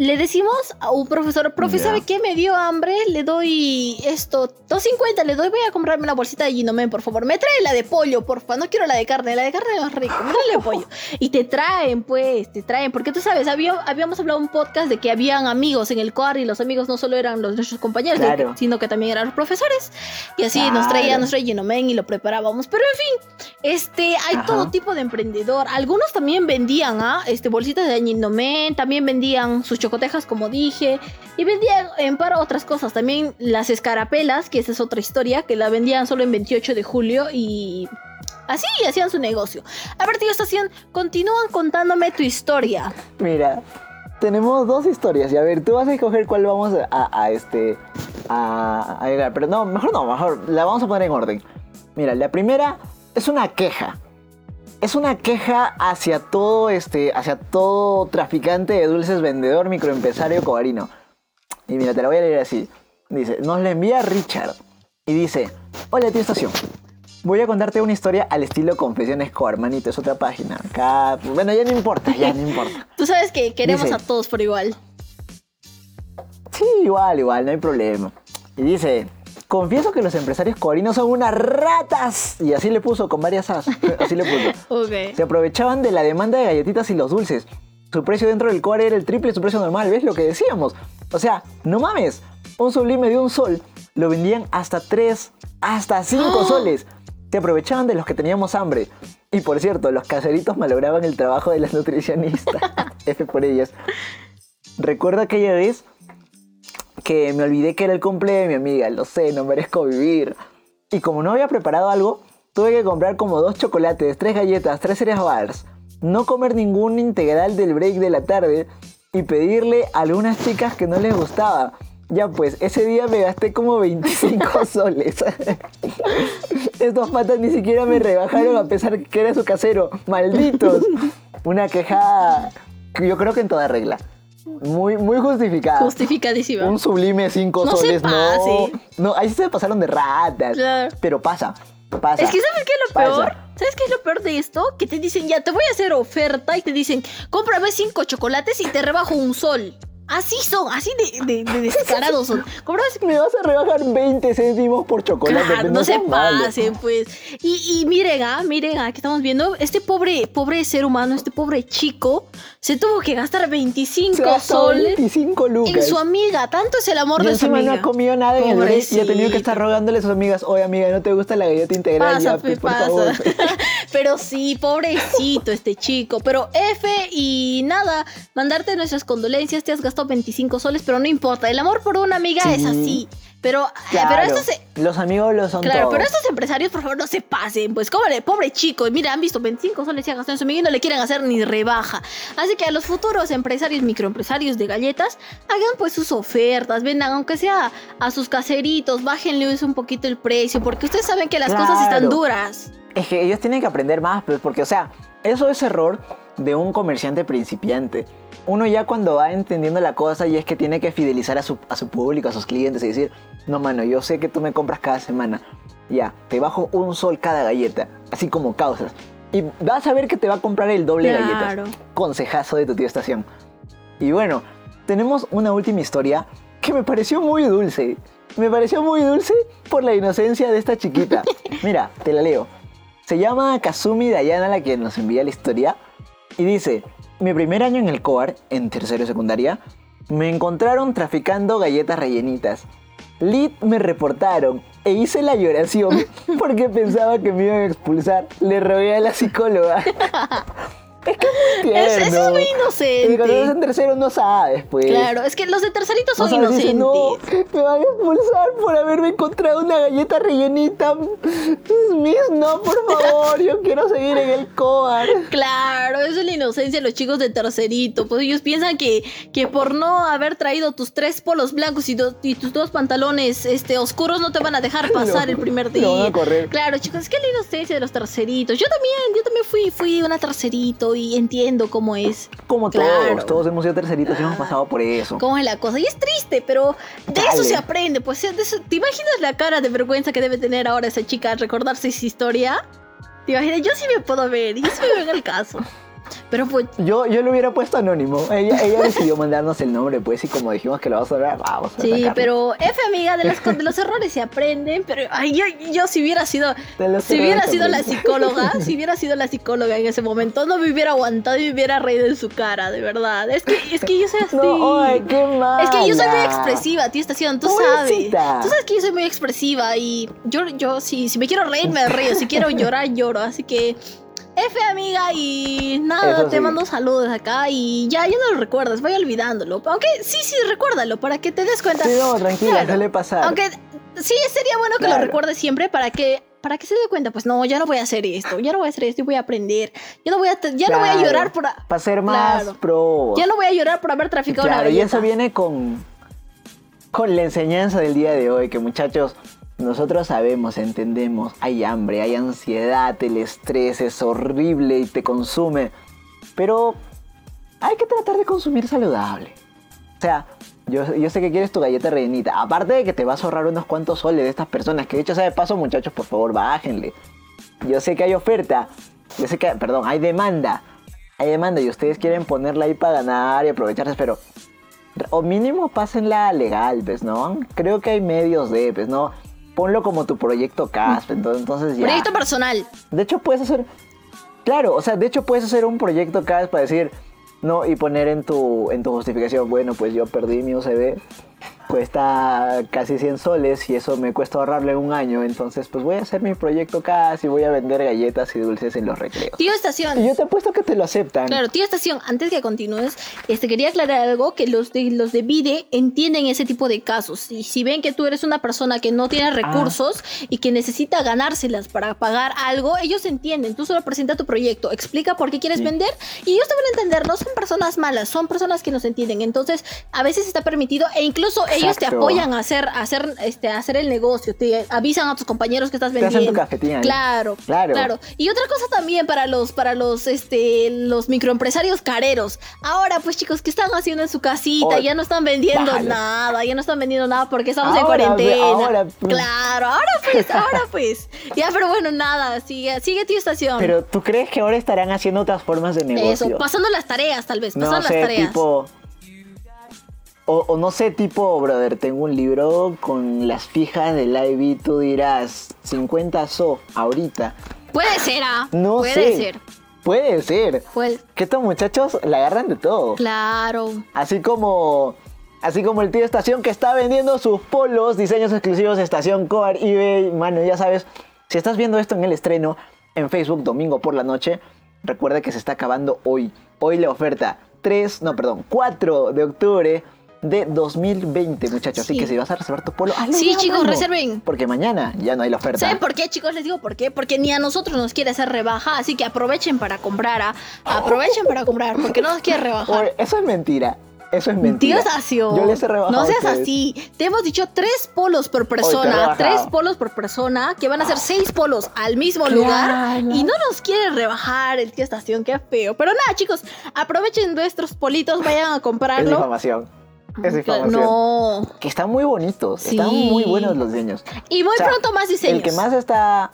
S2: Le decimos a un profesor, profe,
S1: Ya.
S2: ¿sabe qué? Me dio hambre, le doy esto, 2.50, le doy, voy a comprarme una bolsita de Ginomen, por favor. Me trae la de pollo, porfa, no quiero la de carne, la de carne es más rico, me trae la de pollo. Y te traen, pues, te traen, porque tú sabes, había- habíamos hablado en un podcast de que habían amigos en el COAR y los amigos no solo eran los nuestros compañeros,
S1: Claro.
S2: sino que también eran los profesores. Y así nos traían
S1: Claro.
S2: nuestro Ginomen y lo preparábamos. Pero en fin, este, hay
S1: Ajá.
S2: todo tipo de emprendedor. Algunos también vendían, ¿ah? Este, bolsitas de Ginomen, también vendían sus chocotejas, como dije, y vendían en para otras cosas. También las escarapelas, que esa es otra historia, que la vendían solo en 28 de julio y así hacían su negocio. A ver, tío Estación, continúan contándome tu historia.
S1: Mira, tenemos dos historias. Y a ver, tú vas a escoger cuál vamos a, a, este. A, a. Pero no, mejor no, mejor la vamos a poner en orden. Mira, la primera es una queja. Es una queja hacia todo este, hacia todo traficante de dulces, vendedor, microempresario, cobarino. Y mira, te la voy a leer así. Dice, nos la envía Richard. Y dice, hola tío estación. Voy a contarte una historia al estilo Confesiones Co, hermanito, es otra página. Acá, bueno, ya no importa, ya no importa.
S2: Tú sabes que queremos
S1: Dice-
S2: a todos por igual.
S1: Sí, igual, igual, no hay problema. Y dice, confieso que los empresarios coreanos son unas ratas. Y así le puso, con varias as. Así le puso.
S2: Ok.
S1: Se aprovechaban de la demanda de galletitas y los dulces. Su precio dentro del core era el triple de su precio normal, ¿ves lo que decíamos? O sea, no mames, un sublime de un sol lo vendían hasta 3, hasta 5 soles. Se aprovechaban de los que teníamos hambre. Y por cierto, los caseritos malograban el trabajo de las nutricionistas. F por ellas. Recuerdo aquella vez que me olvidé que era el cumple de mi amiga. Lo sé, no merezco vivir. Y como no había preparado algo, tuve que comprar como dos chocolates, tres galletas, tres cereas bars, no comer ningún integral del break de la tarde y pedirle a algunas chicas que no les gustaba. Ya pues, ese día me gasté como 25 soles. Estos patas ni siquiera me rebajaron a pesar que era su casero. Malditos. Una queja, que yo creo que en toda regla. Muy, muy justificada.
S2: Justificadísima.
S1: Un sublime 5
S2: No
S1: soles, no. No, ahí se pasaron de ratas.
S2: Claro.
S1: Pero pasa, pasa.
S2: Es que ¿sabes qué es lo
S1: Pasa.
S2: peor? ¿Sabes qué es lo peor de esto? Que te dicen, ya te voy a hacer oferta y te dicen, cómprame cinco chocolates y te rebajo un sol. Así son, así de, de- de descarados son. Cómprame
S1: Me vas a rebajar 20 céntimos por chocolate.
S2: Claro, no se pasen, pues. Y, y miren, ah, miren, ah, que estamos viendo, este pobre, pobre ser humano, este pobre chico, se tuvo que gastar 25
S1: Se gastó
S2: soles
S1: 25 lucas.
S2: en su amiga. Tanto es el amor
S1: y
S2: de su
S1: encima no
S2: amiga.
S1: ha comido nada en el break y ha tenido que estar rogándole a sus amigas, oye amiga, ¿no te gusta la galleta integral?
S2: Pasa,
S1: ya,
S2: pe,
S1: pues, por
S2: pasa.
S1: favor.
S2: Pero sí, pobrecito este chico. Pero F y nada, mandarte nuestras condolencias. Te has gastado 25 soles, pero no importa. El amor por una amiga
S1: Sí.
S2: es así. Pero, eh,
S1: Claro,
S2: pero estos... se-
S1: los amigos lo son
S2: Claro, pero estos empresarios, por favor, no se pasen. Pues, pobre, pobre chico. Y mira, han visto 25 soles y ha gastado en su amiga y no le quieren hacer ni rebaja. Así que a los futuros empresarios, microempresarios de galletas, hagan pues sus ofertas, vendan, aunque sea a sus caseritos, bájenles un poquito el precio, porque ustedes saben que las cosas están duras.
S1: Es que ellos tienen que aprender más, pues, porque, o sea, eso es error de un comerciante principiante. Uno ya cuando va entendiendo la cosa y es que tiene que fidelizar a su, a su público, a sus clientes y decir, no, mano, yo sé que tú me compras cada semana. Ya, te bajo un sol cada galleta, así como causas. Y vas a ver que te va a comprar el doble de
S2: Claro.
S1: galletas. Consejazo de tu tío estación. Y bueno, tenemos una última historia que me pareció muy dulce. Me pareció muy dulce por la inocencia de esta chiquita. Mira, te la leo. Se llama Kazumi Dayana la que nos envía la historia. Y dice, mi primer año en el COAR, en tercero de secundaria, me encontraron traficando galletas rellenitas. Lit me reportaron e hice la lloración porque pensaba que me iban a expulsar. Le rogué a la psicóloga. es que es muy
S2: Es- eso es muy
S1: Y cuando estás
S2: inocente.
S1: en tercero no sabes, pues.
S2: Claro, es que los de terceritos
S1: No
S2: son
S1: dices,
S2: inocentes.
S1: no, me van a expulsar por haberme encontrado una galleta rellenita. Miss, no, por favor, yo quiero seguir en el COAR.
S2: Claro, eso es la inocencia de los chicos de tercerito. Pues ellos piensan que, que por no haber traído tus tres polos blancos y, do- y tus dos pantalones este, oscuros no te van a dejar pasar
S1: No,
S2: el primer día.
S1: lo van a correr.
S2: Claro, chicos, es que la inocencia de los terceritos. Yo también, yo también fui, fui una tercerito y entiendo cómo es.
S1: Como
S2: Claro.
S1: todos, todos hemos sido terceritos y hemos pasado por eso.
S2: cómo es la cosa. Y es triste, pero de eso
S1: Dale.
S2: se aprende. Pues de eso- ¿te imaginas la cara de vergüenza que debe tener ahora esa chica al recordarse esa historia? ¿Te imaginas? Yo sí me puedo ver, yo sí me veo en el caso. Pero pues,
S1: Yo, yo lo hubiera puesto anónimo. Ella, ella decidió mandarnos el nombre, pues, y como dijimos que lo vamos a hablar, vamos a
S2: sí, pero F amiga, de, las, de los errores se aprenden, pero ay, yo, yo si hubiera sido,
S1: los
S2: si hubiera sido la psicóloga, si hubiera sido la psicóloga en ese momento, no me hubiera aguantado y me hubiera reído en su cara, de verdad. Es que, es que yo soy así.
S1: No, ay, qué mal.
S2: Es que yo soy muy expresiva, tío Estación, tú sabes. Tú sabes que yo soy muy expresiva y yo, yo si, si me quiero reír, me río. Si quiero llorar, lloro. Así que, F, amiga, y nada,
S1: Eso
S2: te
S1: sí.
S2: mando saludos acá y ya, ya no lo recuerdas, voy olvidándolo. Aunque sí, sí, recuérdalo para que te des cuenta.
S1: Sí, no, tranquila,
S2: Claro.
S1: suele pasar.
S2: Aunque sí, sería bueno que lo recuerdes siempre para que para que se dé cuenta, pues no, ya no voy a hacer esto, ya no voy a hacer esto y voy a aprender. Ya no voy a, ya no voy a llorar por...
S1: Para ser más
S2: Claro.
S1: pro.
S2: Ya no voy a llorar por haber traficado una
S1: Claro, y
S2: galleta.
S1: eso viene con, con la enseñanza del día de hoy, que muchachos, nosotros sabemos, entendemos, hay hambre, hay ansiedad, el estrés es horrible y te consume. Pero hay que tratar de consumir saludable. O sea, yo, sé que quieres tu galleta rellenita. Aparte de que te vas a ahorrar unos cuantos soles de estas personas. Que de hecho, sea paso, muchachos, por favor, bájenle. Yo sé que hay oferta. Yo sé que, perdón, hay demanda. Hay demanda y ustedes quieren ponerla ahí para ganar y aprovecharse, pero o mínimo pásenla legal, pues, ¿no? Creo que hay medios de, pues, ¿no? Ponlo como tu proyecto CASP, entonces, entonces ya.
S2: Proyecto personal.
S1: De hecho, puedes hacer. Claro, o sea, de hecho, puedes hacer un proyecto CASP para decir, no, y poner en tu, en tu justificación, bueno, pues yo perdí mi UCB cuesta casi 100 soles y eso me cuesta ahorrarle un año. Entonces, pues voy a hacer mi proyecto casi, voy a vender galletas y dulces en los recreos.
S2: Tío Estación.
S1: Y yo te apuesto que te lo aceptan.
S2: Claro, tío Estación, antes que continúes, este, quería aclarar algo, que los de, los de Vide entienden ese tipo de casos. Y si ven que tú eres una persona que no tiene
S1: Ah.
S2: recursos y que necesita ganárselas para pagar algo, ellos entienden. Tú solo presenta tu proyecto, explica por qué quieres
S1: Sí.
S2: vender y ellos te van a entender. No son personas malas, son personas que nos entienden. Entonces, a veces está permitido e incluso ellos te
S1: Exacto.
S2: apoyan a hacer, a hacer, este, a hacer el negocio, te avisan a tus compañeros que estás
S1: Te hacen tu
S2: vendiendo. Claro,
S1: Claro.
S2: claro. Y otra cosa también para los, para los, este, los microempresarios careros. Ahora, pues chicos, ¿qué están haciendo en su casita? Ya no están vendiendo nada, ya no están vendiendo nada porque estamos en cuarentena.
S1: ahora, pues.
S2: Claro, ahora pues, ahora pues. Ya, pero bueno, nada, sigue, sigue tu estación.
S1: Pero ¿tú crees que ahora estarán haciendo otras formas de negocio?
S2: Eso, pasando las tareas, tal vez,
S1: no
S2: pasando
S1: sé,
S2: las tareas.
S1: tipo... O, o no sé, tipo, brother, tengo un libro con las fijas de Live y tú dirás 50 so ahorita.
S2: Puede ser, ah.
S1: No
S2: Puede
S1: sé.
S2: ser.
S1: Puede ser.
S2: Puede-
S1: Que estos muchachos la agarran de todo.
S2: Claro.
S1: Así como. Así como el tío Estación que está vendiendo sus polos, diseños exclusivos de Estación Coar, eBay. Mano, ya sabes, si estás viendo esto en el estreno en Facebook domingo por la noche, recuerda que se está acabando hoy. Hoy la oferta 3, no, perdón, 4 de octubre de 2020, muchachos. Así
S2: Sí.
S1: que si vas a reservar tu polo, hazlo
S2: Sí, chicos, reserven.
S1: Porque mañana ya no hay la oferta.
S2: ¿Saben por qué, chicos? Les digo por qué. Porque ni a nosotros nos quiere hacer rebaja, así que aprovechen para comprar. ¿ah? Aprovechen para comprar, porque no nos quiere rebajar.
S1: Oye, eso es mentira. Eso es mentira.
S2: Sacio.
S1: Yo les he rebajado
S2: No
S1: a
S2: seas así. Te hemos dicho tres polos por persona. Tres polos por persona. Que van a ser seis polos al mismo lugar. Y no nos quiere rebajar el tío estación. Qué feo. Pero nada, chicos. Aprovechen nuestros politos. Vayan a
S1: Es
S2: comprarlo.
S1: difamación. Es difamación.
S2: No.
S1: Que están muy bonitos.
S2: Sí.
S1: Están muy buenos los diseños.
S2: Y muy
S1: O sea,
S2: pronto más diseños.
S1: El que más está.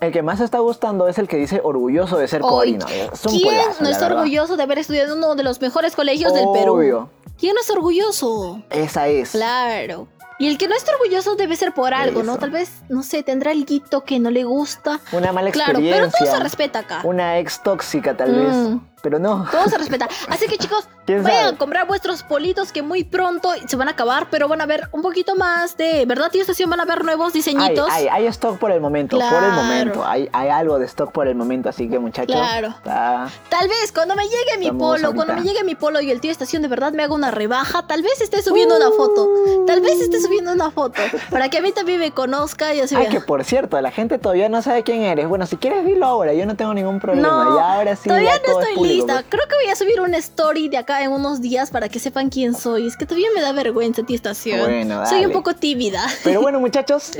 S1: El que más está gustando es el que dice orgulloso de ser. Es un
S2: ¿Quién no está orgulloso de haber estudiado en uno de los mejores colegios del Perú?
S1: Obvio.
S2: ¿Quién no está orgulloso?
S1: Esa es.
S2: Claro. Y el que no está orgulloso debe ser por algo, ¿no?
S1: Eso.
S2: Tal vez, no sé, tendrá algo que no le gusta.
S1: Una mala
S2: Claro,
S1: experiencia.
S2: pero todo se respeta acá.
S1: Una ex tóxica, tal
S2: Mm.
S1: vez. Pero no.
S2: Todo se respeta. Así que chicos,
S1: ¿Quién
S2: vayan
S1: sabe?
S2: a comprar vuestros politos que muy pronto se van a acabar, pero van a ver un poquito más de, ¿verdad, tío Estación? Van a ver nuevos diseñitos.
S1: hay, hay stock por el momento. Por el momento. Hay, hay algo de stock por el momento. Así que, muchachos.
S2: Claro.
S1: está-
S2: Tal vez cuando me llegue mi polo,
S1: ahorita.
S2: cuando me llegue mi polo y el tío Estación de verdad me haga una rebaja, tal vez esté subiendo una foto. Tal vez esté subiendo una foto. Para que a mí también me conozca y así
S1: Ay,
S2: vea.
S1: que por cierto, la gente todavía no sabe quién eres. Bueno, si quieres dilo ahora, yo no tengo ningún problema.
S2: No,
S1: ya ahora sí,
S2: todavía
S1: ya
S2: no
S1: todo es
S2: estoy
S1: público,
S2: lista. Creo que voy a subir una story de acá en unos días para que sepan quién soy. Es que todavía me da vergüenza, tío Estación.
S1: Bueno,
S2: Soy un poco tímida.
S1: Pero bueno, muchachos,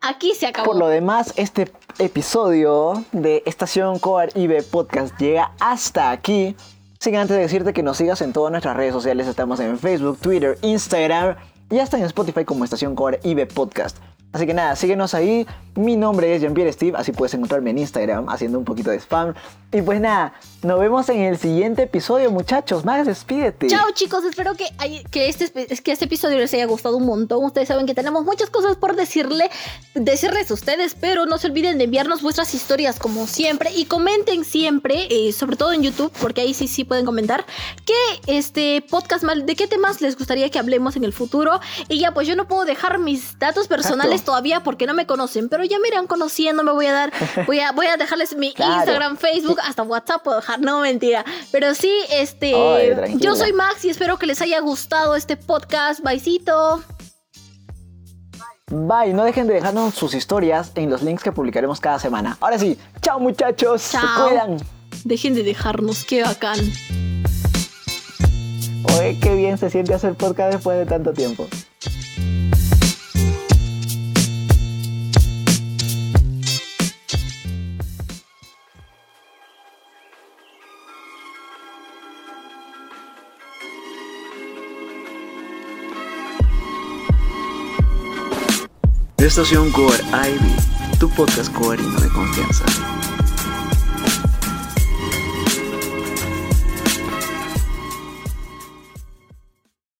S2: Aquí se acabó.
S1: por lo demás, este episodio de Estación Coar IB Podcast llega hasta aquí. Sin antes de decirte que nos sigas en todas nuestras redes sociales, estamos en Facebook, Twitter, Instagram y hasta en Spotify como Estación Coar IB Podcast. Así que nada, síguenos ahí. Mi nombre es Jean-Pierre Steve, así puedes encontrarme en Instagram haciendo un poquito de spam. Y pues nada, nos vemos en el siguiente episodio, muchachos. Max, despídete.
S2: Chao chicos, espero que, que, este, que este episodio les haya gustado un montón. Ustedes saben que tenemos muchas cosas por decirle, decirles a ustedes, pero no se olviden de enviarnos vuestras historias como siempre y comenten siempre, eh, sobre todo en YouTube, porque ahí sí sí pueden comentar, qué este podcast mal, de qué temas les gustaría que hablemos en el futuro. Y ya pues yo no puedo dejar mis datos personales Todavía porque no me conocen, pero ya me irán conociendo, me voy a dar, voy a, voy a dejarles mi
S1: Claro.
S2: Instagram, Facebook, hasta WhatsApp puedo dejar, no mentira. Pero sí, este, yo soy Max y espero que les haya gustado este podcast. Baisito.
S1: Bye, no dejen de dejarnos sus historias en los links que publicaremos cada semana. Ahora sí, chao muchachos, se
S2: Chao.
S1: cuidan.
S2: Dejen de dejarnos, qué bacán.
S1: Oye, qué bien se siente hacer podcast después de tanto tiempo. Estación Coar Ivy, tu podcast coarino de confianza.